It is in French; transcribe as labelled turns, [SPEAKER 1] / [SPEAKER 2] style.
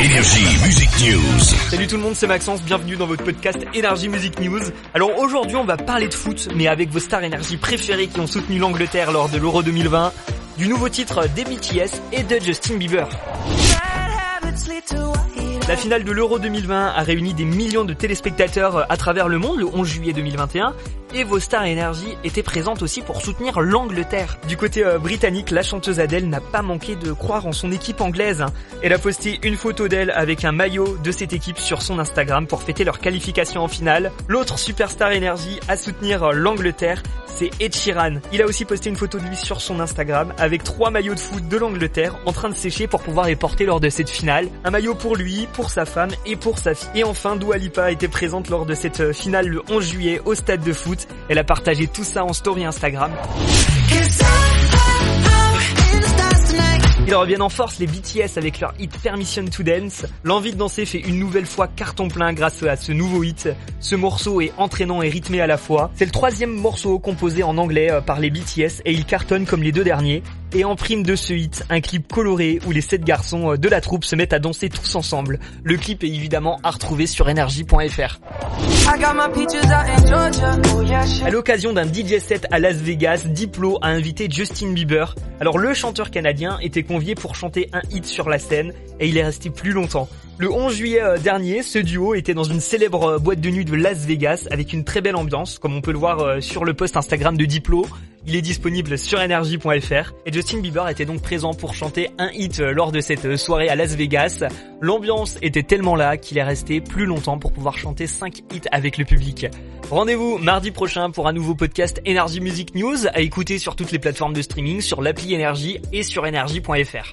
[SPEAKER 1] Énergie Music News.
[SPEAKER 2] Salut tout le monde, c'est Maxence, bienvenue dans votre podcast Énergie Music News. Alors aujourd'hui on va parler de foot, mais avec vos stars énergie préférées qui ont soutenu l'Angleterre lors de l'Euro 2020, du nouveau titre des BTS et de Justin Bieber. La finale de l'Euro 2020 a réuni des millions de téléspectateurs à travers le monde le 11 juillet 2021 et vos stars énergie étaient présentes aussi pour soutenir l'Angleterre. Du côté euh, britannique, la chanteuse Adele n'a pas manqué de croire en son équipe anglaise. Elle a posté une photo d'elle avec un maillot de cette équipe sur son Instagram pour fêter leur qualification en finale. L'autre superstar énergie à soutenir l'Angleterre, c'est Ed. Il a aussi posté une photo de lui sur son Instagram avec trois maillots de foot de l'Angleterre en train de sécher pour pouvoir les porter lors de cette finale. Un maillot pour lui, pour sa femme et pour sa fille. Et enfin, Dua Lipa était présente lors de cette finale le 11 juillet au stade de foot. Elle a partagé tout ça en story Instagram. Ils reviennent en force les BTS avec leur hit Permission to Dance. L'envie de danser fait une nouvelle fois carton plein grâce à ce nouveau hit. Ce morceau est entraînant et rythmé à la fois. C'est le troisième morceau composé en anglais euh, par les BTS et il cartonne comme les deux derniers. Et en prime de ce hit, un clip coloré où les sept garçons euh, de la troupe se mettent à danser tous ensemble. Le clip est évidemment à retrouver sur energy.fr. À l'occasion d'un DJ set à Las Vegas, Diplo a invité Justin Bieber. Alors le chanteur canadien était convié pour chanter un hit sur la scène et il est resté plus longtemps. Le 11 juillet euh, dernier, ce duo était dans une célèbre euh, boîte de nuit de Las Vegas avec une très belle ambiance, comme on peut le voir sur le post Instagram de Diplo. Il est disponible sur energy.fr et Justin Bieber était donc présent pour chanter un hit lors de cette soirée à Las Vegas. L'ambiance était tellement là qu'il est resté plus longtemps pour pouvoir chanter 5 hits avec le public. Rendez-vous mardi prochain pour un nouveau podcast Energy Music News à écouter sur toutes les plateformes de streaming, sur l'appli Energy et sur energy.fr.